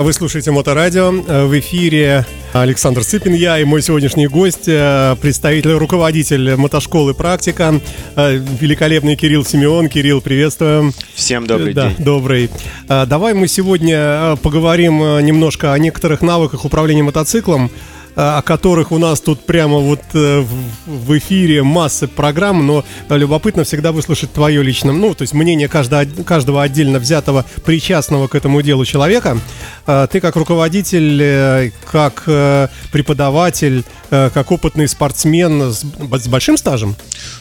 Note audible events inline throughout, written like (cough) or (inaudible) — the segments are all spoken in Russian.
Вы слушаете Моторадио. В эфире Александр Цыпин, я и мой сегодняшний гость, э, представитель, руководитель мотошколы «Практика», э, великолепный Кирилл Симеон. Кирилл, приветствуем. Всем добрый да, день. добрый. Давай мы сегодня э, поговорим немножко о некоторых навыках управления мотоциклом. Э, о которых у нас тут прямо вот э, в эфире масса программ, но любопытно всегда выслушать твое личное, ну, то есть мнение каждого, каждого отдельно взятого, причастного к этому делу человека. Э, ты как руководитель, как преподаватель, как опытный спортсмен с, с большим стажем?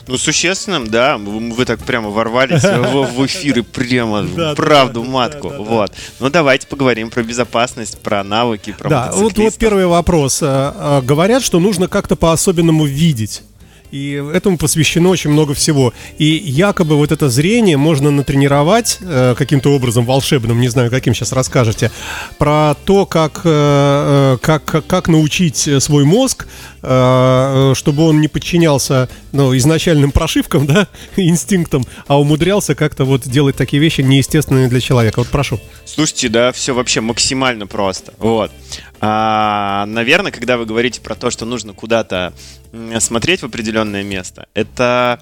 Ну, существенным, да. Вы так прямо ворвались в эфир и прямо (laughs) правду матку. Вот. Ну, давайте поговорим про безопасность, про навыки, про Да, вот, вот первый вопрос. Э, говорят, что нужно как-то по-особенному видеть. И этому посвящено очень много всего. И якобы вот это зрение можно натренировать э, каким-то образом волшебным, не знаю, каким сейчас расскажете, про то, как, э, э как, как научить свой мозг, э, чтобы он не подчинялся ну, изначальным прошивкам, да, (laughs) инстинктам, а умудрялся как-то вот делать такие вещи неестественные для человека. Вот прошу. Слушайте, да, все вообще максимально просто. Вот. А, наверное, когда вы говорите про то, что нужно куда-то смотреть в определенное место, это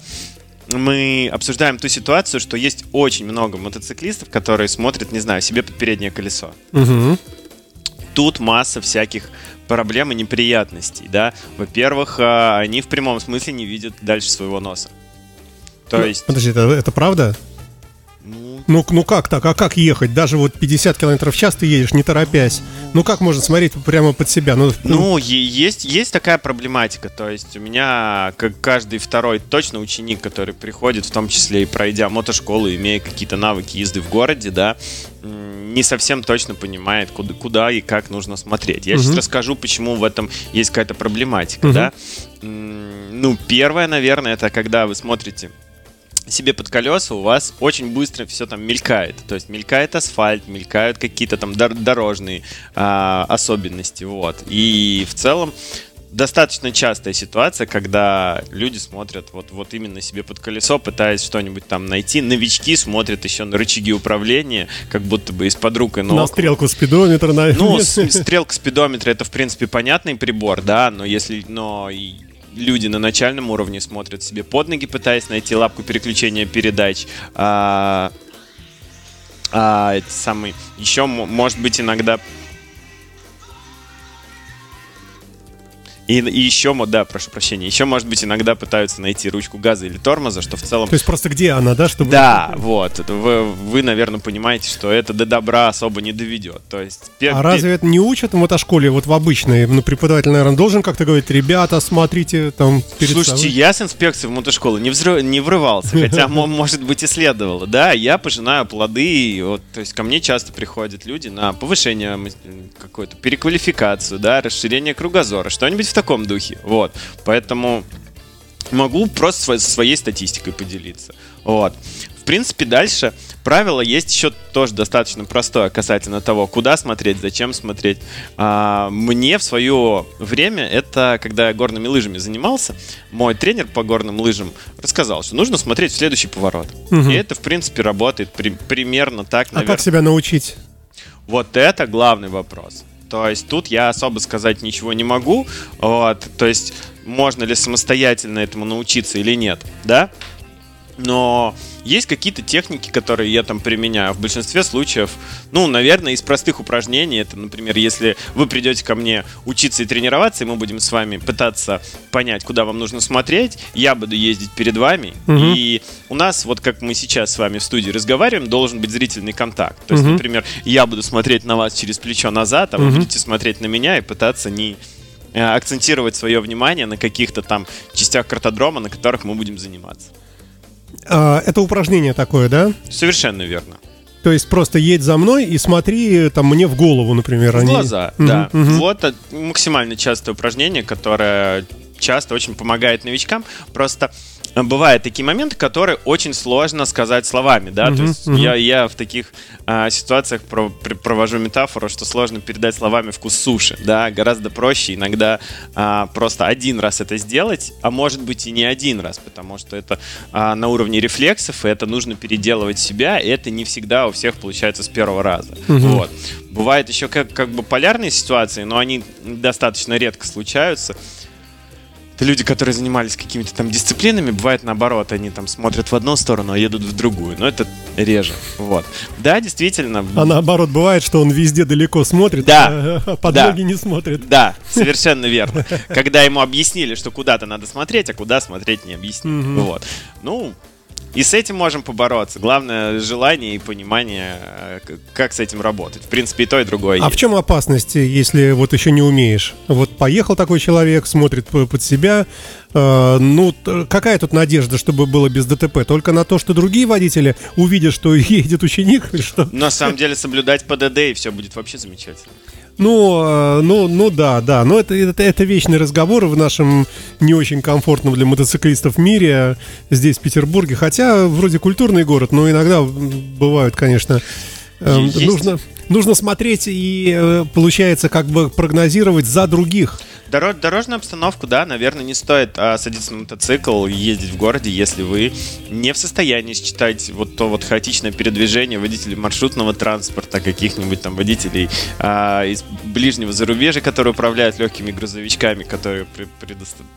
мы обсуждаем ту ситуацию, что есть очень много мотоциклистов, которые смотрят, не знаю, себе под переднее колесо. Угу. Тут масса всяких проблем и неприятностей, да. Во-первых, а, они в прямом смысле не видят дальше своего носа. То ну, есть... Подожди, это, это правда? Ну, ну как так? А как ехать? Даже вот 50 километров в час ты едешь, не торопясь. Ну как можно смотреть прямо под себя? Ну, ну... ну есть, есть такая проблематика. То есть у меня, как каждый второй точно ученик, который приходит, в том числе и пройдя мотошколу, имея какие-то навыки езды в городе, да, не совсем точно понимает, куда, куда и как нужно смотреть. Я угу. сейчас расскажу, почему в этом есть какая-то проблематика, угу. да. Ну, первое, наверное, это когда вы смотрите себе под колеса, у вас очень быстро все там мелькает. То есть мелькает асфальт, мелькают какие-то там дорожные а, особенности. Вот. И в целом достаточно частая ситуация, когда люди смотрят вот, вот именно себе под колесо, пытаясь что-нибудь там найти. Новички смотрят еще на рычаги управления, как будто бы из-под рук и ног. На стрелку спидометра, наверное. Ну, стрелка спидометра это, в принципе, понятный прибор, да, но если, но люди на начальном уровне смотрят себе под ноги, пытаясь найти лапку переключения передач. А, а, самый еще может быть иногда И, и еще, да, прошу прощения, еще, может быть, иногда пытаются найти ручку газа или тормоза, что в целом... То есть просто где она, да? Чтобы... Да, вот. Вы, вы, наверное, понимаете, что это до добра особо не доведет. То есть... Пер... А разве это не учат в мотошколе, вот в обычной? Ну, преподаватель, наверное, должен как-то говорить, ребята, смотрите там перед Слушайте, собой. я с инспекцией в мотошколы не, взрыв... не врывался, хотя, (laughs) может быть, и следовало. Да, я пожинаю плоды, вот, то есть ко мне часто приходят люди на повышение какую-то переквалификацию, да, расширение кругозора, что-нибудь в таком духе. Вот. Поэтому могу просто своей, статистикой поделиться. Вот. В принципе, дальше правило есть еще тоже достаточно простое касательно того, куда смотреть, зачем смотреть. А, мне в свое время, это когда я горными лыжами занимался, мой тренер по горным лыжам рассказал, что нужно смотреть в следующий поворот. Угу. И это, в принципе, работает при, примерно так, наверное. А как себя научить? Вот это главный вопрос. То есть тут я особо сказать ничего не могу. Вот, то есть можно ли самостоятельно этому научиться или нет, да? Но есть какие-то техники, которые я там применяю. В большинстве случаев, ну, наверное, из простых упражнений, это, например, если вы придете ко мне учиться и тренироваться, и мы будем с вами пытаться понять, куда вам нужно смотреть, я буду ездить перед вами, угу. и у нас, вот как мы сейчас с вами в студии разговариваем, должен быть зрительный контакт. То есть, угу. например, я буду смотреть на вас через плечо назад, а вы угу. будете смотреть на меня и пытаться не э, акцентировать свое внимание на каких-то там частях картодрома, на которых мы будем заниматься. А, это упражнение такое, да? Совершенно верно. То есть просто едь за мной и смотри там мне в голову, например. В они... глаза, угу, да. Угу. Вот максимально частое упражнение, которое часто очень помогает новичкам. Просто бывают такие моменты, которые очень сложно сказать словами, да, uh-huh, то есть uh-huh. я, я в таких а, ситуациях про, при, провожу метафору, что сложно передать словами вкус суши, да, гораздо проще иногда а, просто один раз это сделать, а может быть и не один раз, потому что это а, на уровне рефлексов, и это нужно переделывать себя, и это не всегда у всех получается с первого раза, uh-huh. вот. Бывают еще как, как бы полярные ситуации, но они достаточно редко случаются, это люди, которые занимались какими-то там дисциплинами, бывает наоборот, они там смотрят в одну сторону, а едут в другую. Но это реже. Вот. Да, действительно. А наоборот, бывает, что он везде далеко смотрит, да. а под да. ноги не смотрит. Да, совершенно верно. Когда ему объяснили, что куда-то надо смотреть, а куда смотреть не объяснили. Вот. Ну, и с этим можем побороться. Главное желание и понимание, э, как с этим работать. В принципе, и то, и другое. А есть. в чем опасность, если вот еще не умеешь? Вот поехал такой человек, смотрит под себя. Э, ну, какая тут надежда, чтобы было без ДТП? Только на то, что другие водители увидят, что (laughs) едет ученик? Что? На самом деле соблюдать ПДД, и все будет вообще замечательно. Ну, э, ну, ну да, да. Но это, это, это вечный разговор в нашем не очень комфортном для мотоциклистов мире здесь, в Петербурге. Хотя вроде культурный город, но иногда бывают, конечно, э, Есть. нужно, нужно смотреть и, э, получается, как бы прогнозировать за других. Дорож, дорожную обстановку, да, наверное, не стоит а, садиться на мотоцикл и ездить в городе, если вы не в состоянии считать вот то вот хаотичное передвижение водителей маршрутного транспорта, каких-нибудь там водителей а, из ближнего зарубежья, которые управляют легкими грузовичками, которые при,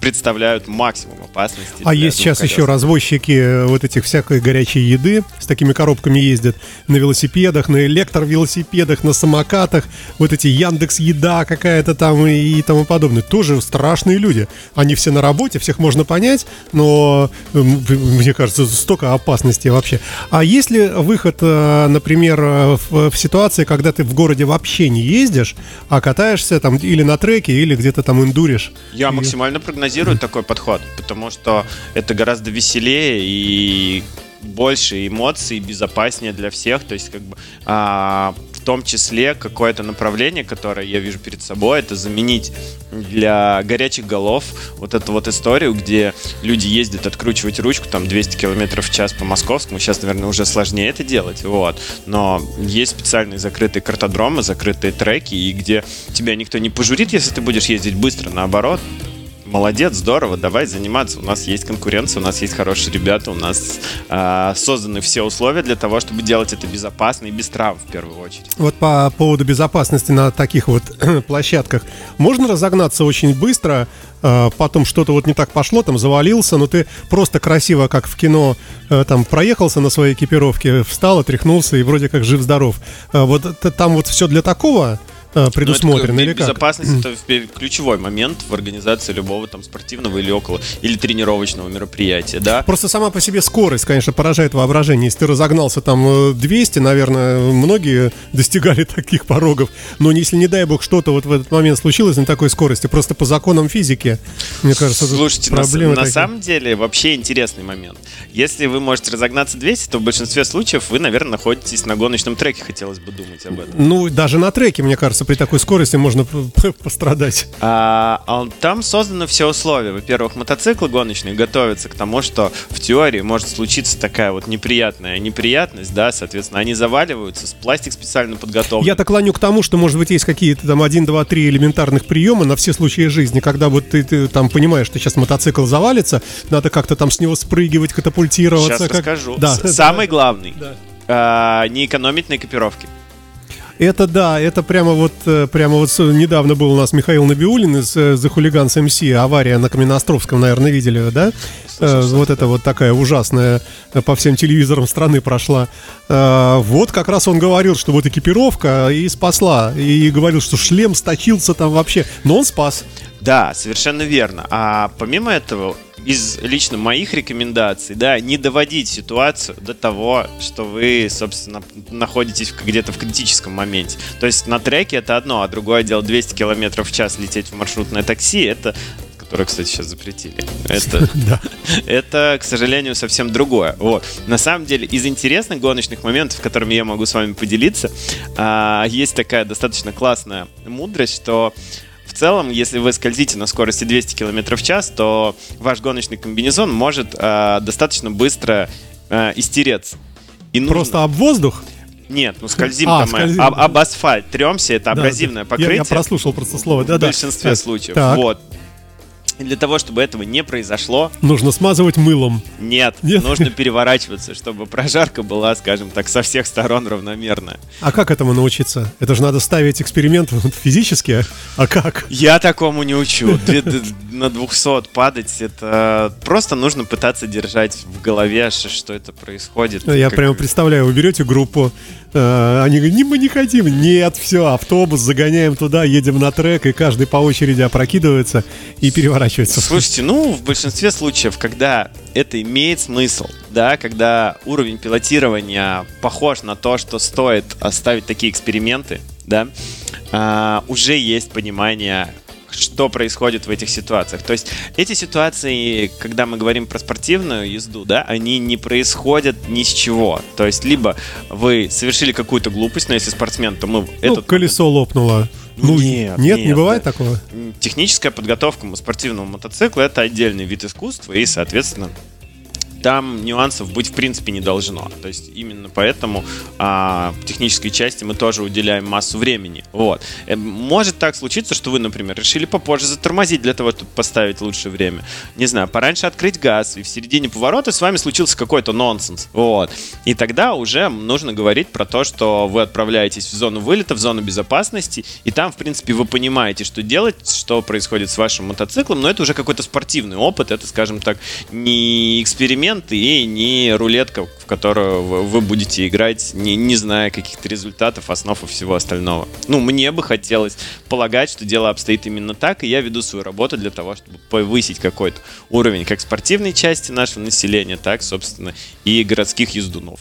представляют максимум опасности. А есть сейчас еще развозчики э, вот этих всякой горячей еды, с такими коробками ездят на велосипедах, на электровелосипедах, на самокатах, вот эти Яндекс Еда какая-то там и, и тому подобное тоже страшные люди. Они все на работе, всех можно понять, но мне кажется, столько опасностей вообще. А есть ли выход, э, например, э, в, в ситуации, когда ты в городе вообще не ездишь, а катаешься там или на треке, или где-то там индуришь? Я и... максимально прогнозирую такой подход, потому что это гораздо веселее и больше эмоций, безопаснее для всех. То есть, как бы, а, в том числе какое-то направление, которое я вижу перед собой, это заменить для горячих голов вот эту вот историю, где люди ездят откручивать ручку там 200 км в час по московскому. Сейчас, наверное, уже сложнее это делать, вот. Но есть специальные закрытые картодромы, закрытые треки, и где тебя никто не пожурит, если ты будешь ездить быстро, наоборот, молодец, здорово, давай заниматься. У нас есть конкуренция, у нас есть хорошие ребята, у нас э, созданы все условия для того, чтобы делать это безопасно и без травм в первую очередь. Вот по поводу безопасности на таких вот (clears throat) площадках. Можно разогнаться очень быстро, э, потом что-то вот не так пошло, там завалился, но ты просто красиво, как в кино, э, там проехался на своей экипировке, встал, отряхнулся и вроде как жив-здоров. Э, вот там вот все для такого предусмотрено ну, или как? Безопасность это ключевой момент в организации любого там спортивного или около или тренировочного мероприятия, да. Просто сама по себе скорость, конечно, поражает воображение. Если ты разогнался там 200, э, наверное, многие достигали (laughs) таких порогов. Но если не дай бог что-то вот в этот момент случилось на такой скорости, просто по законам физики, мне кажется, Слушайте, проблемы на, на самом деле вообще интересный момент. Если вы можете разогнаться 200, то в большинстве случаев вы, наверное, находитесь на гоночном треке, хотелось бы думать об этом. Ну, даже на треке, мне кажется, кажется, при такой скорости можно пострадать. А, а там созданы все условия. Во-первых, мотоциклы гоночные готовятся к тому, что в теории может случиться такая вот неприятная неприятность, да, соответственно, они заваливаются, с пластик специально подготовлен. Я так клоню к тому, что, может быть, есть какие-то там один, два, три элементарных приема на все случаи жизни, когда вот ты, ты там понимаешь, что сейчас мотоцикл завалится, надо как-то там с него спрыгивать, катапультироваться. Сейчас как... расскажу. Да. Самый главный. Да. А, не экономить на экипировке. Это да, это прямо вот, э, прямо вот недавно был у нас Михаил Набиулин из э, The Hooligans MC, авария на Каменноостровском, наверное, видели, да? Слушай, вот это вот такая ужасная по всем телевизорам страны прошла. Вот как раз он говорил, что вот экипировка и спасла. И говорил, что шлем сточился там вообще. Но он спас. Да, совершенно верно. А помимо этого, из лично моих рекомендаций, да, не доводить ситуацию до того, что вы, собственно, находитесь где-то в критическом моменте. То есть на треке это одно, а другое дело 200 км в час лететь в маршрутное такси, это которое, кстати, сейчас запретили. Это, (laughs) да. это, к сожалению, совсем другое. Вот. На самом деле, из интересных гоночных моментов, которыми я могу с вами поделиться, а, есть такая достаточно классная мудрость, что в в целом, если вы скользите на скорости 200 км в час, то ваш гоночный комбинезон может э, достаточно быстро э, истереться. И нужно... Просто об воздух? Нет, ну скользим а, там скользим. Об, об асфальт, тремся, это абразивное да, покрытие. Я, я прослушал просто слово, да, да. В большинстве да. случаев. Так. Вот. И для того, чтобы этого не произошло... Нужно смазывать мылом. Нет, нет, нужно переворачиваться, чтобы прожарка была, скажем так, со всех сторон равномерная. А как этому научиться? Это же надо ставить эксперимент (laughs) физически, а как? Я такому не учу. На 200 падать, это просто нужно пытаться держать в голове, что это происходит. Я прямо представляю, вы берете группу, э, они говорят, мы не хотим. Нет, все, автобус загоняем туда, едем на трек, и каждый по очереди опрокидывается и переворачивается разворачивается. Слушайте, ну, в большинстве случаев, когда это имеет смысл, да, когда уровень пилотирования похож на то, что стоит оставить такие эксперименты, да, а, уже есть понимание, что происходит в этих ситуациях. То есть эти ситуации, когда мы говорим про спортивную езду, да, они не происходят ни с чего. То есть либо вы совершили какую-то глупость, но если спортсмен, то мы... Ну, этот колесо лопнуло. Ну, нет, нет, нет, не бывает да. такого? Техническая подготовка спортивного мотоцикла это отдельный вид искусства, и, соответственно, там нюансов быть в принципе не должно. То есть именно поэтому а, технической части мы тоже уделяем массу времени. Вот. Э, может так случиться, что вы, например, решили попозже затормозить для того, чтобы поставить лучшее время. Не знаю, пораньше открыть газ, и в середине поворота с вами случился какой-то нонсенс. Вот. И тогда уже нужно говорить про то, что вы отправляетесь в зону вылета, в зону безопасности, и там, в принципе, вы понимаете, что делать, что происходит с вашим мотоциклом, но это уже какой-то спортивный опыт, это, скажем так, не эксперимент, эксперимент и не рулетка, в которую вы будете играть, не, не зная каких-то результатов, основ и всего остального. Ну, мне бы хотелось полагать, что дело обстоит именно так, и я веду свою работу для того, чтобы повысить какой-то уровень как спортивной части нашего населения, так, собственно, и городских ездунов.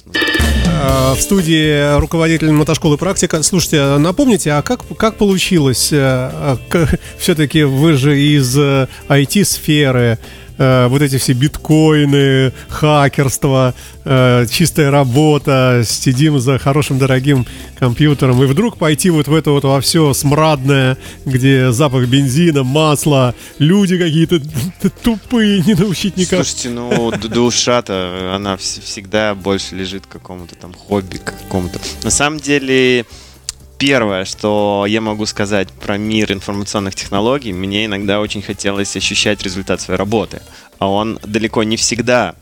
А, в студии руководитель мотошколы «Практика». Слушайте, а напомните, а как, как получилось? Э, (laughs) Все-таки вы же из IT-сферы, э, вот эти все биткоины, хакерство, э, чистая работа, сидим за хорошим дорогим компьютером, и вдруг пойти вот в это вот во все смрадное, где запах бензина, масла, люди какие-то (laughs) тупые, не научить никак. Слушайте, ну душа-то, она всегда больше лежит к какому-то там хобби, к какому-то. На самом деле, первое, что я могу сказать про мир информационных технологий, мне иногда очень хотелось ощущать результат своей работы. А он далеко не всегда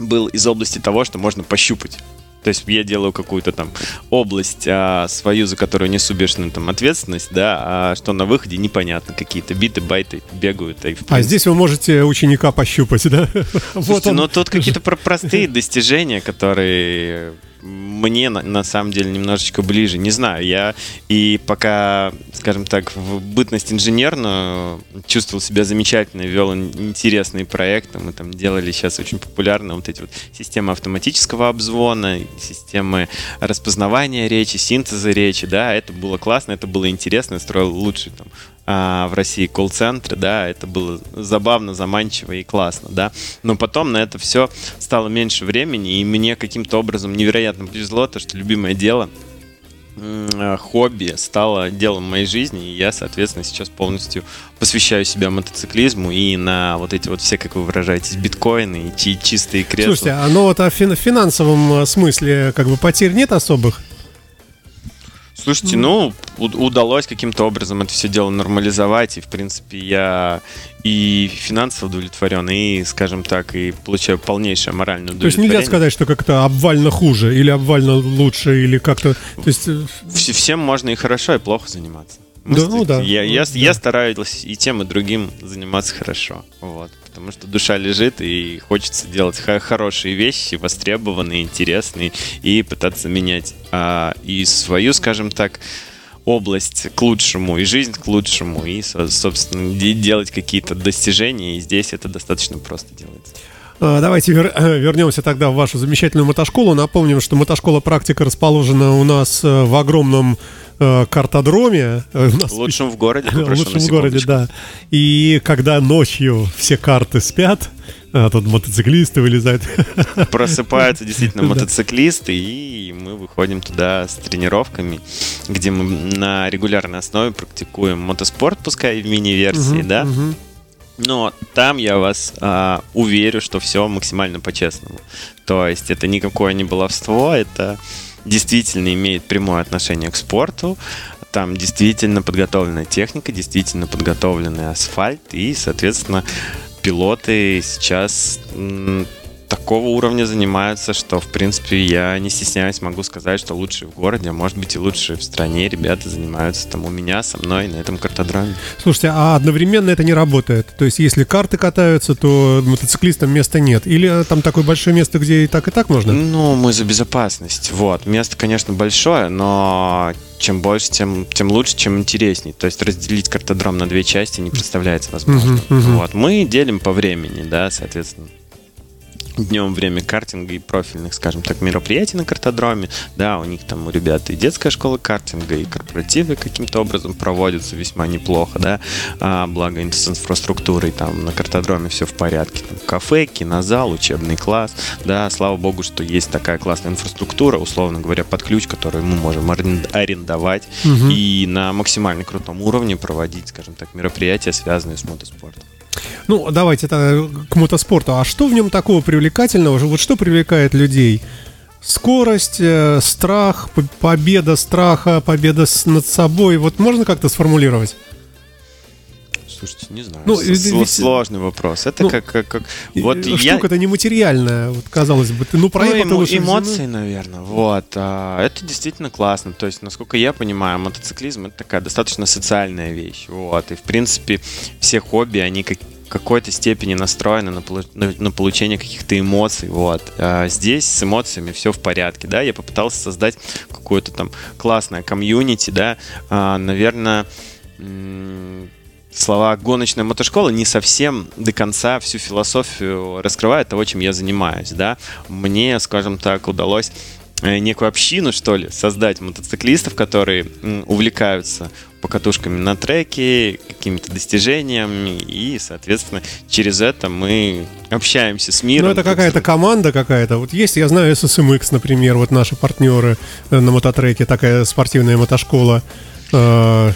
был из области того, что можно пощупать. То есть я делаю какую-то там область а, свою, за которую несу бешеную там ответственность, да, а что на выходе непонятно, какие-то биты, байты бегают. И, а здесь вы можете ученика пощупать, да? Слушайте, вот он. ну тут какие-то простые достижения, которые мне на, на самом деле немножечко ближе. Не знаю, я и пока, скажем так, в бытность инженерную чувствовал себя замечательно, вел интересные проекты. Мы там делали сейчас очень популярно вот эти вот системы автоматического обзвона, системы распознавания речи, синтеза речи, да, это было классно, это было интересно, я строил лучший там а, в России колл-центры, да, это было забавно, заманчиво и классно, да. Но потом на это все стало меньше времени, и мне каким-то образом невероятно повезло, то, что любимое дело хобби стало делом моей жизни, и я, соответственно, сейчас полностью посвящаю себя мотоциклизму и на вот эти вот все, как вы выражаетесь, биткоины и чистые кресла. Слушайте, а ну вот а в финансовом смысле как бы потерь нет особых? Слушайте, ну, удалось каким-то образом это все дело нормализовать, и, в принципе, я и финансово удовлетворен, и, скажем так, и получаю полнейшее моральное удовлетворение. То есть нельзя сказать, что как-то обвально хуже, или обвально лучше, или как-то... То есть... Э, всем можно и хорошо, и плохо заниматься. Да, ну да. Я, я, да. я стараюсь и тем, и другим заниматься хорошо. Вот потому что душа лежит и хочется делать хорошие вещи, востребованные, интересные и пытаться менять а, и свою, скажем так, область к лучшему, и жизнь к лучшему, и, собственно, делать какие-то достижения, и здесь это достаточно просто делается. А, давайте вер- вернемся тогда в вашу замечательную мотошколу. Напомним, что мотошкола «Практика» расположена у нас э, в огромном э, картодроме. Э, Лучшем в городе. Лучшем в городе, да. И когда ночью все карты спят, А тут мотоциклисты вылезают. (laughs) Просыпаются действительно мотоциклисты, и мы выходим туда с тренировками, где мы на регулярной основе практикуем мотоспорт, пускай в мини-версии, да. Но там я вас а, уверю, что все максимально по-честному. То есть это никакое не баловство, это действительно имеет прямое отношение к спорту. Там действительно подготовленная техника, действительно подготовленный асфальт и, соответственно, пилоты сейчас такого уровня занимаются, что, в принципе, я не стесняюсь, могу сказать, что лучшие в городе, а может быть и лучшие в стране ребята занимаются там у меня, со мной на этом картодроме. Слушайте, а одновременно это не работает? То есть, если карты катаются, то мотоциклистам места нет? Или там такое большое место, где и так, и так можно? Ну, мы за безопасность. Вот. Место, конечно, большое, но чем больше, тем, тем лучше, чем интересней. То есть разделить картодром на две части не представляется возможным. Uh-huh, uh-huh. Вот. Мы делим по времени, да, соответственно днем время картинга и профильных, скажем так, мероприятий на картодроме. Да, у них там у ребят и детская школа картинга, и корпоративы каким-то образом проводятся весьма неплохо, да. А, благо с инфраструктурой там на картодроме все в порядке. Там, кафе, кинозал, учебный класс. Да, слава богу, что есть такая классная инфраструктура, условно говоря, под ключ, который мы можем арендовать угу. и на максимально крутом уровне проводить, скажем так, мероприятия, связанные с мотоспортом. Ну, давайте это к мотоспорту. А что в нем такого привлекательного? Вот что привлекает людей? Скорость, э, страх, победа страха, победа над собой. Вот можно как-то сформулировать? Слушайте, не знаю. Ну, ведь, сложный вопрос. Это ну, как, как, как вот штука-то я... нематериальная, вот казалось бы. Ты, ну проехал ну, эмо... эмоции, наверное. Вот. А, это действительно классно. То есть, насколько я понимаю, мотоциклизм это такая достаточно социальная вещь. Вот. И в принципе все хобби они как какой-то степени настроены на, на, получение каких-то эмоций. Вот. А здесь с эмоциями все в порядке. Да? Я попытался создать какое-то там классное комьюнити. Да? А, наверное, слова «гоночная мотошкола» не совсем до конца всю философию раскрывают того, чем я занимаюсь. Да? Мне, скажем так, удалось некую общину, что ли, создать мотоциклистов, которые увлекаются покатушками на треке, какими-то достижениями, и, соответственно, через это мы общаемся с миром. Ну, это какая-то команда какая-то. Вот есть, я знаю, SSMX, например, вот наши партнеры э, на мототреке, такая спортивная мотошкола. Э,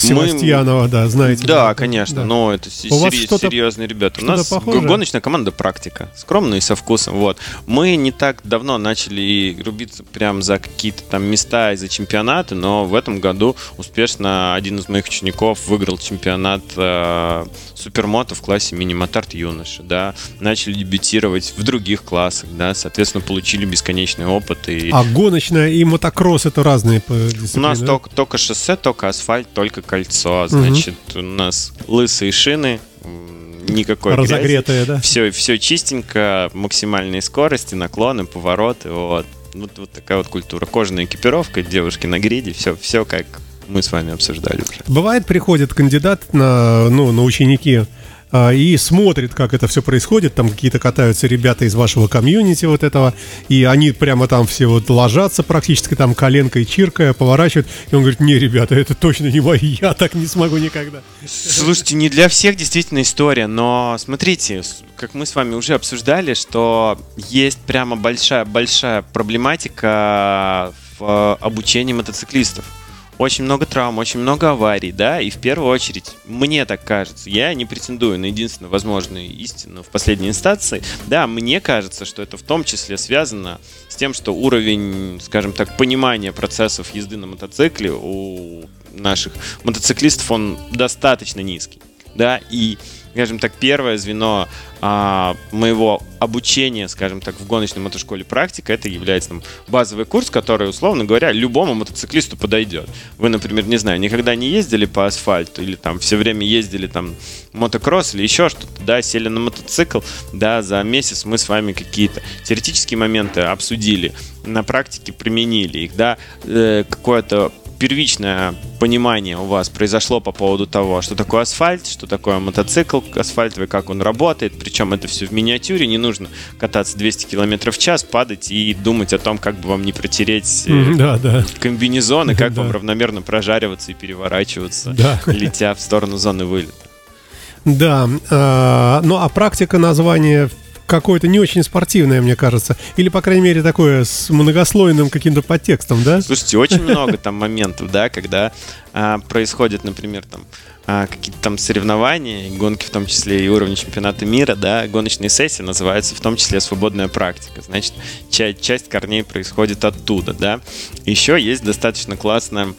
Севастьянова, Мы... да, знаете. Да, да конечно, да. но это У вас серьезные ребята. У нас похоже? гоночная команда практика, скромная и со вкусом. Вот. Мы не так давно начали рубиться прям за какие-то там места и за чемпионаты, но в этом году успешно один из моих учеников выиграл чемпионат э, супермото в классе мини-мотард юноши, да, начали дебютировать в других классах, да, соответственно, получили бесконечный опыт. И... А гоночная и мотокросс это разные дисциплины? У нас только, только шоссе, только асфальт, только кольцо, значит, угу. у нас лысые шины, никакой Разогретые, грязи. да? Все, все чистенько, максимальные скорости, наклоны, повороты, вот. Вот, вот такая вот культура. Кожаная экипировка, девушки на гриде, все, все как мы с вами обсуждали уже. Бывает, приходит кандидат на, ну, на ученики и смотрит, как это все происходит. Там какие-то катаются ребята из вашего комьюнити вот этого, и они прямо там все вот ложатся практически там коленкой чиркая, поворачивают. И он говорит, не, ребята, это точно не мой, я так не смогу никогда. Слушайте, не для всех действительно история, но смотрите, как мы с вами уже обсуждали, что есть прямо большая-большая проблематика в обучении мотоциклистов очень много травм, очень много аварий, да, и в первую очередь, мне так кажется, я не претендую на единственную возможную истину в последней инстанции, да, мне кажется, что это в том числе связано с тем, что уровень, скажем так, понимания процессов езды на мотоцикле у наших мотоциклистов, он достаточно низкий, да, и скажем так, первое звено а, моего обучения, скажем так, в гоночной мотошколе практика, это является там, базовый курс, который, условно говоря, любому мотоциклисту подойдет. Вы, например, не знаю, никогда не ездили по асфальту или там все время ездили там мотокросс или еще что-то, да, сели на мотоцикл, да, за месяц мы с вами какие-то теоретические моменты обсудили, на практике применили их, да, э, какое-то первичное понимание у вас произошло по поводу того, что такое асфальт, что такое мотоцикл асфальтовый, как он работает. Причем это все в миниатюре, не нужно кататься 200 км в час, падать и думать о том, как бы вам не протереть э, да, да. комбинезоны, как да. вам равномерно прожариваться и переворачиваться, да. (laughs) летя в сторону зоны вылета. Да, э, ну а практика названия какое-то не очень спортивное, мне кажется. Или, по крайней мере, такое с многослойным каким-то подтекстом, да? Слушайте, очень много там моментов, да, когда а, происходит, например, там а, какие-то там соревнования, гонки в том числе и уровень чемпионата мира, да, гоночные сессии называются в том числе свободная практика. Значит, часть, часть корней происходит оттуда, да. Еще есть достаточно классная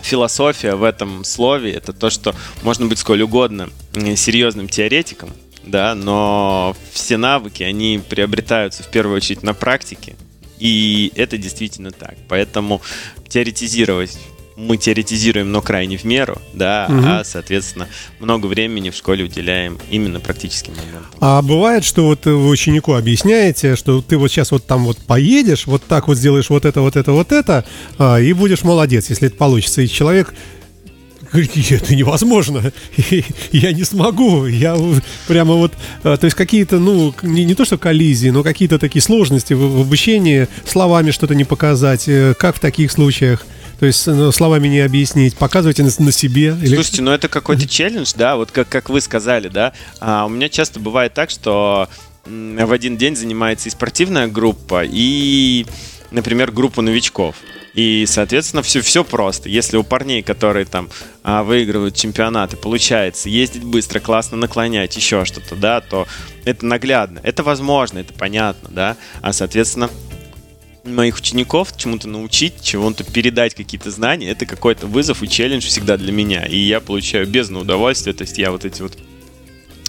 философия в этом слове это то, что можно быть сколь угодно серьезным теоретиком, да, но все навыки, они приобретаются в первую очередь на практике, и это действительно так. Поэтому теоретизировать мы теоретизируем, но крайне в меру, да, угу. а, соответственно, много времени в школе уделяем именно практическим моментам. А бывает, что вот вы ученику объясняете, что ты вот сейчас вот там вот поедешь, вот так вот сделаешь вот это, вот это, вот это, а, и будешь молодец, если это получится. И человек это невозможно, (laughs) я не смогу, я прямо вот, а, то есть какие-то, ну, не, не то что коллизии, но какие-то такие сложности в, в обучении, словами что-то не показать, э, как в таких случаях? То есть ну, словами не объяснить, показывайте на, на себе. Или... Слушайте, ну это какой-то челлендж, да, вот как, как вы сказали, да. А у меня часто бывает так, что в один день занимается и спортивная группа, и, например, группа новичков. И, соответственно, все, все просто. Если у парней, которые там а, выигрывают чемпионаты, получается ездить быстро, классно наклонять, еще что-то, да, то это наглядно. Это возможно, это понятно, да. А, соответственно, моих учеников чему-то научить, чему-то передать какие-то знания, это какой-то вызов и челлендж всегда для меня. И я получаю бездну удовольствия, то есть я вот эти вот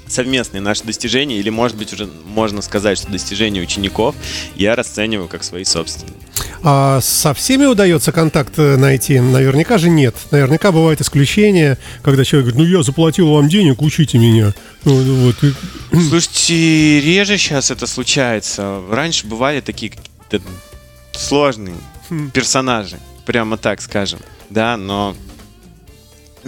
совместные наши достижения, или, может быть, уже можно сказать, что достижения учеников я расцениваю как свои собственные. А со всеми удается контакт э, найти? Наверняка же нет. Наверняка бывают исключения, когда человек говорит, ну я заплатил вам денег, учите меня. Вот, и... Слушайте, реже сейчас это случается. Раньше бывали такие какие-то сложные хм. персонажи, прямо так скажем, да, но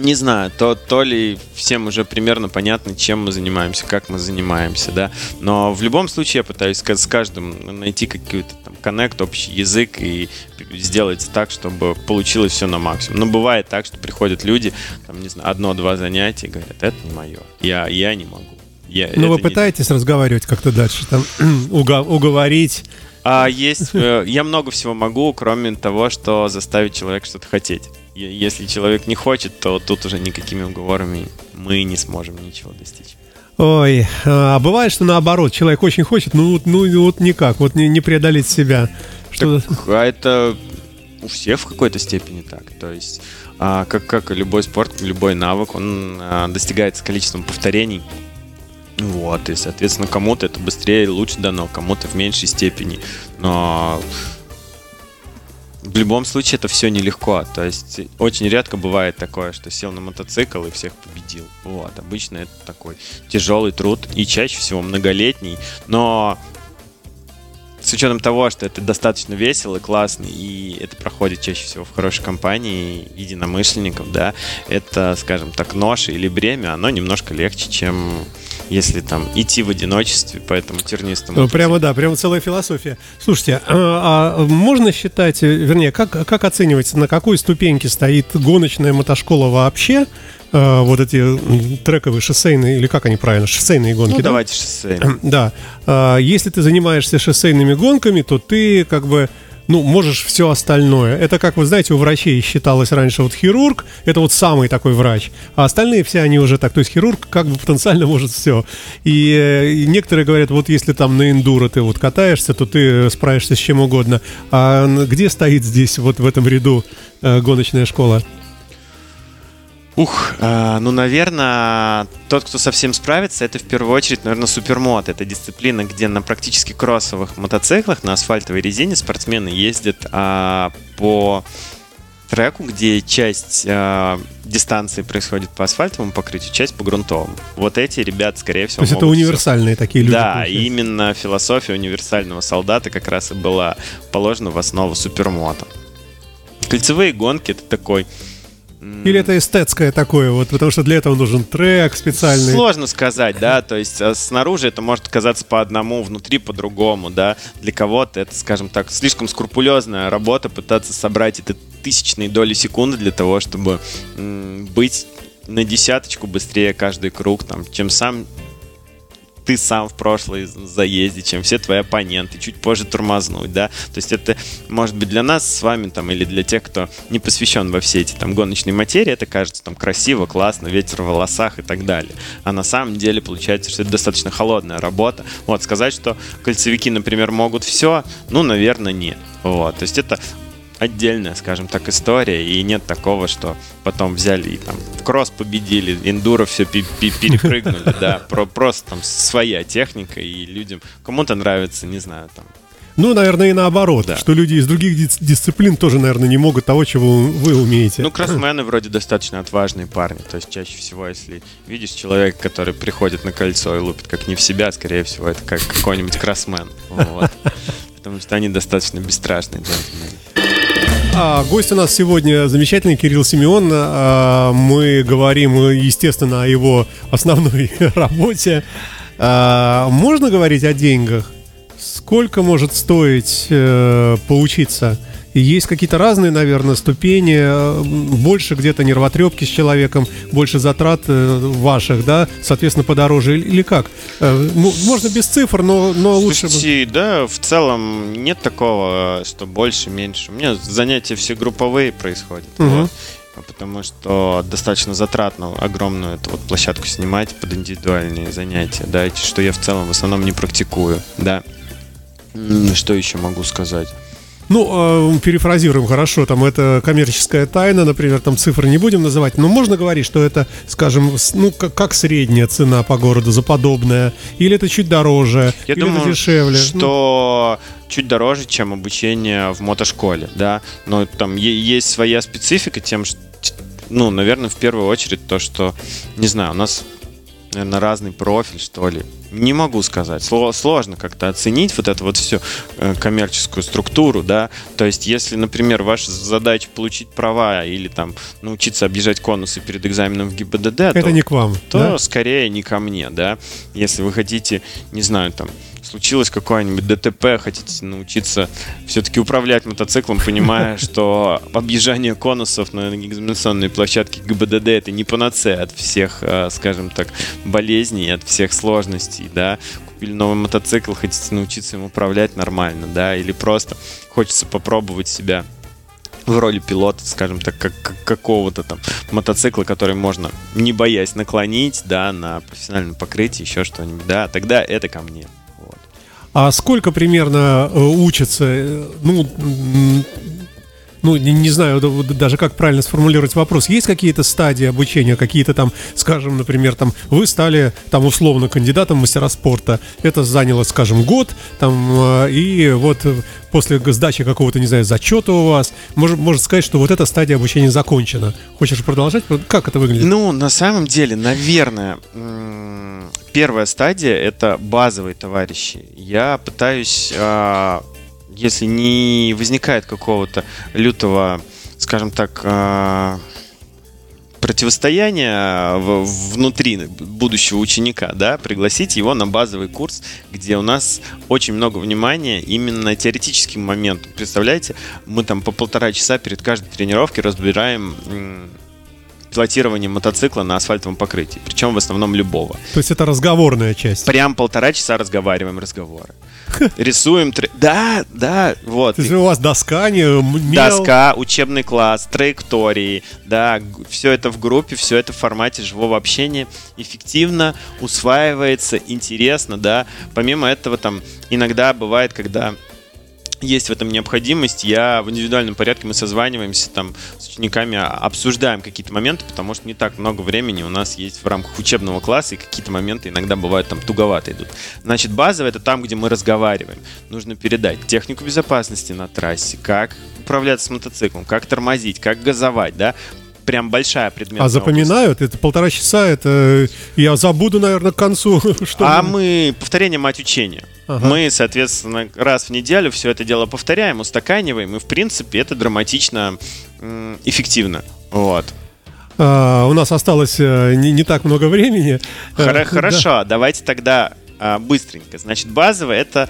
не знаю, то, то ли всем уже примерно понятно, чем мы занимаемся, как мы занимаемся, да. Но в любом случае я пытаюсь с каждым найти какой-то там коннект, общий язык и сделать так, чтобы получилось все на максимум. Но бывает так, что приходят люди, там, не знаю, одно-два занятия и говорят, это не мое, я, я не могу. Я, ну, вы пытаетесь не... разговаривать как-то дальше, там, (clears throat) уговорить а есть, э, я много всего могу, кроме того, что заставить человека что-то хотеть. Если человек не хочет, то тут уже никакими уговорами мы не сможем ничего достичь. Ой, а бывает, что наоборот, человек очень хочет, ну, ну вот никак, вот не, не преодолеть себя. Что... Так, а это у всех в какой-то степени так. То есть, а, как, как и любой спорт, любой навык, он а, достигается количеством повторений. Вот, и, соответственно, кому-то это быстрее, лучше дано, кому-то в меньшей степени. Но в любом случае это все нелегко. То есть очень редко бывает такое, что сел на мотоцикл и всех победил. Вот, обычно это такой тяжелый труд и чаще всего многолетний. Но с учетом того, что это достаточно весело и классно, и это проходит чаще всего в хорошей компании единомышленников, да, это, скажем так, нож или бремя, оно немножко легче, чем если там идти в одиночестве по этому тернистому. Ну, прямо да, прямо целая философия. Слушайте, а, а можно считать, вернее, как, как оценивается, на какой ступеньке стоит гоночная мотошкола вообще? А, вот эти трековые шоссейные, или как они правильно, шоссейные гонки. Ну, да? давайте шоссейные. (clears throat) Да. А, если ты занимаешься шоссейными гонками, то ты как бы ну, можешь все остальное. Это, как вы знаете, у врачей считалось раньше вот хирург, это вот самый такой врач, а остальные все они уже так, то есть хирург как бы потенциально (laughs) может все. И, э, и некоторые говорят, вот если там на эндуро ты вот катаешься, то ты справишься с чем угодно. А где стоит здесь вот в этом ряду э, гоночная школа? Ух, э, ну, наверное, тот, кто совсем справится, это в первую очередь, наверное, супермод. Это дисциплина, где на практически кроссовых мотоциклах, на асфальтовой резине спортсмены ездят э, по треку, где часть э, дистанции происходит по асфальтовому покрытию, часть по грунтовому. Вот эти ребята, скорее всего, То есть это универсальные все... такие люди. Да, получается. именно философия универсального солдата как раз и была положена в основу супермота. Кольцевые гонки это такой или это эстетское такое, вот, потому что для этого нужен трек специальный? Сложно сказать, да, то есть а, снаружи это может казаться по одному, внутри по-другому, да. Для кого-то это, скажем так, слишком скрупулезная работа, пытаться собрать это тысячные доли секунды для того, чтобы м- быть на десяточку быстрее каждый круг, там, чем сам ты сам в прошлой заезде, чем все твои оппоненты, чуть позже тормознуть, да, то есть это может быть для нас с вами там или для тех, кто не посвящен во все эти там гоночные материи, это кажется там красиво, классно, ветер в волосах и так далее, а на самом деле получается, что это достаточно холодная работа, вот, сказать, что кольцевики, например, могут все, ну, наверное, нет, вот, то есть это отдельная, скажем так, история, и нет такого, что потом взяли и там в кросс победили, эндуро все перепрыгнули, да, про, просто там своя техника, и людям, кому-то нравится, не знаю, там, ну, наверное, и наоборот, да. что люди из других дис- дисциплин тоже, наверное, не могут того, чего вы умеете. Ну, кроссмены вроде достаточно отважные парни. То есть чаще всего, если видишь человека, который приходит на кольцо и лупит как не в себя, скорее всего, это как какой-нибудь кроссмен. Вот. (laughs) Потому что они достаточно бесстрашные джентльмены. А, гость у нас сегодня замечательный Кирилл Симеон. А, мы говорим, естественно, о его основной (laughs) работе. А, можно говорить о деньгах? Сколько может стоить э, поучиться? Есть какие-то разные, наверное, ступени, э, больше где-то нервотрепки с человеком, больше затрат э, ваших, да, соответственно, подороже или как? Э, можно без цифр, но, но лучше... Слушайте, да, в целом нет такого, что больше, меньше. У меня занятия все групповые происходят. Угу. Вот потому что достаточно затратно огромную эту вот площадку снимать под индивидуальные занятия, да, что я в целом в основном не практикую, да. Что еще могу сказать? Ну, э, перефразируем хорошо, там это коммерческая тайна, например, там цифры не будем называть, но можно говорить, что это, скажем, ну, как, как средняя цена по городу за подобное, или это чуть дороже, Я или думаю, это дешевле. что ну. чуть дороже, чем обучение в мотошколе, да, но там есть своя специфика тем, что ну, наверное, в первую очередь то, что, не знаю, у нас наверное, разный профиль, что ли. Не могу сказать. Сложно как-то оценить вот эту вот всю э, коммерческую структуру, да. То есть, если, например, ваша задача получить права или там научиться объезжать конусы перед экзаменом в ГИБДД, это то, не к вам, то да? скорее не ко мне, да. Если вы хотите, не знаю, там случилось какое-нибудь ДТП, хотите научиться все-таки управлять мотоциклом, понимая, (laughs) что объезжание конусов на экзаменационной площадке ГБДД это не панацея от всех, э, скажем так, болезней, от всех сложностей, да, купили новый мотоцикл, хотите научиться им управлять нормально, да, или просто хочется попробовать себя в роли пилота, скажем так, как, как какого-то там мотоцикла, который можно, не боясь, наклонить, да, на профессиональном покрытии, еще что-нибудь, да, тогда это ко мне. А сколько примерно э, учатся, э, ну, ну, не, не знаю даже как правильно сформулировать вопрос. Есть какие-то стадии обучения, какие-то там, скажем, например, там вы стали там условно кандидатом в мастера спорта. Это заняло, скажем, год, там, э, и вот после сдачи какого-то, не знаю, зачета у вас, может, может сказать, что вот эта стадия обучения закончена. Хочешь продолжать? Как это выглядит? Ну, на самом деле, наверное, первая стадия это базовые товарищи. Я пытаюсь а, если не возникает какого-то лютого, скажем так, а, противостояния внутри будущего ученика, да, пригласить его на базовый курс, где у нас очень много внимания именно теоретическим моментом. Представляете, мы там по полтора часа перед каждой тренировкой разбираем пилотирование мотоцикла на асфальтовом покрытии, причем в основном любого. То есть это разговорная часть? Прям полтора часа разговариваем разговоры. Рисуем... Да, да, вот. То есть у вас доска, не мел. Доска, учебный класс, траектории, да, все это в группе, все это в формате живого общения эффективно усваивается, интересно, да. Помимо этого, там, иногда бывает, когда есть в этом необходимость. Я в индивидуальном порядке мы созваниваемся там с учениками, а, обсуждаем какие-то моменты, потому что не так много времени у нас есть в рамках учебного класса, и какие-то моменты иногда бывают там туговато идут. Значит, базовое это там, где мы разговариваем. Нужно передать технику безопасности на трассе, как управляться с мотоциклом, как тормозить, как газовать, да, прям большая предметная А запоминают? Область. Это полтора часа, это я забуду, наверное, к концу. (laughs) Что а мы повторение мать учения. Ага. Мы, соответственно, раз в неделю все это дело повторяем, устаканиваем, и в принципе это драматично эффективно. Вот. А, у нас осталось э, не, не так много времени. Хор- хорошо, да. давайте тогда а, быстренько. Значит, базовое это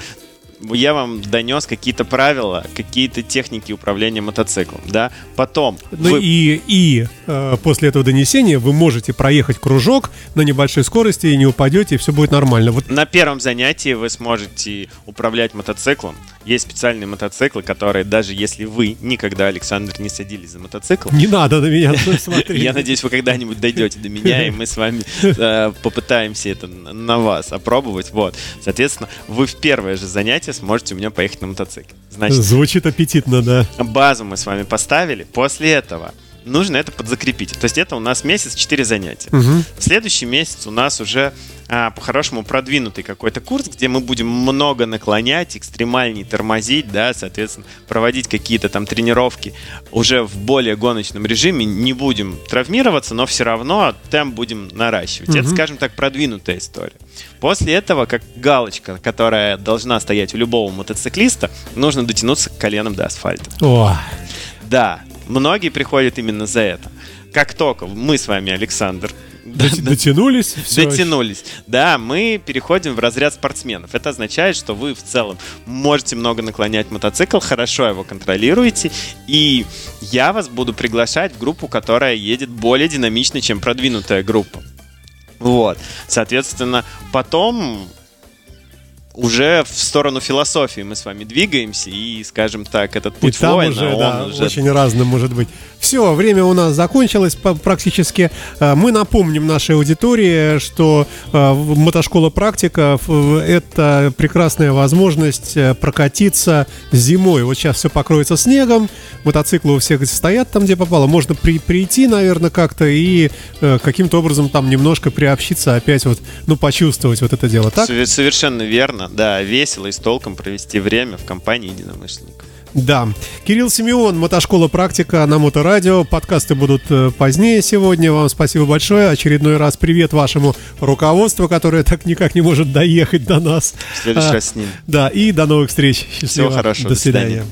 я вам донес какие-то правила, какие-то техники управления мотоциклом, да. Потом. Ну вы- и, и э, после этого донесения вы можете проехать кружок на небольшой скорости и не упадете, и все будет нормально. Вот На первом занятии вы сможете управлять мотоциклом. Есть специальные мотоциклы, которые даже если вы никогда, Александр, не садились за мотоцикл, не надо на меня (laughs) смотреть. я надеюсь, вы когда-нибудь дойдете до меня, и мы с вами э, попытаемся это на на вас опробовать. Вот. Соответственно, вы в первое же занятие сможете у меня поехать на мотоцикле. Значит, Звучит аппетитно, да. базу мы с вами поставили. После этого нужно это подзакрепить. То есть это у нас месяц 4 занятия. В следующий месяц у нас уже а, по-хорошему продвинутый какой-то курс, где мы будем много наклонять, экстремальней тормозить, да, соответственно, проводить какие-то там тренировки уже в более гоночном режиме, не будем травмироваться, но все равно темп будем наращивать. Это, Мгм. скажем так, продвинутая история. После этого, как галочка, которая должна стоять у любого мотоциклиста, нужно дотянуться к коленам до асфальта. О, Да, многие приходят именно за это. Как только мы с вами, Александр, дот- дотянулись, все. дотянулись, да, мы переходим в разряд спортсменов. Это означает, что вы в целом можете много наклонять мотоцикл, хорошо его контролируете, и я вас буду приглашать в группу, которая едет более динамично, чем продвинутая группа. Вот, соответственно, потом уже в сторону философии мы с вами двигаемся, и, скажем так, этот И путь там воина, уже, он да, уже очень разным может быть. Все, время у нас закончилось практически. Э, Мы напомним нашей аудитории, что э, мотошкола практика это прекрасная возможность э, прокатиться зимой. Вот сейчас все покроется снегом, мотоциклы у всех стоят там, где попало. Можно при- прийти, наверное, как-то и каким-то образом там немножко приобщиться, опять вот, ну, почувствовать вот это дело. Так? Сове- Совершенно верно, да, весело и с толком провести время в компании единомышленников. Да. Кирилл Симеон, мотошкола практика на Моторадио. Подкасты будут э, позднее сегодня. Вам спасибо большое. Очередной раз привет вашему руководству, которое так никак не может доехать до нас. В следующий А, раз с ним. Да, и до новых встреч. Счастливо. хорошего, До до свидания. свидания.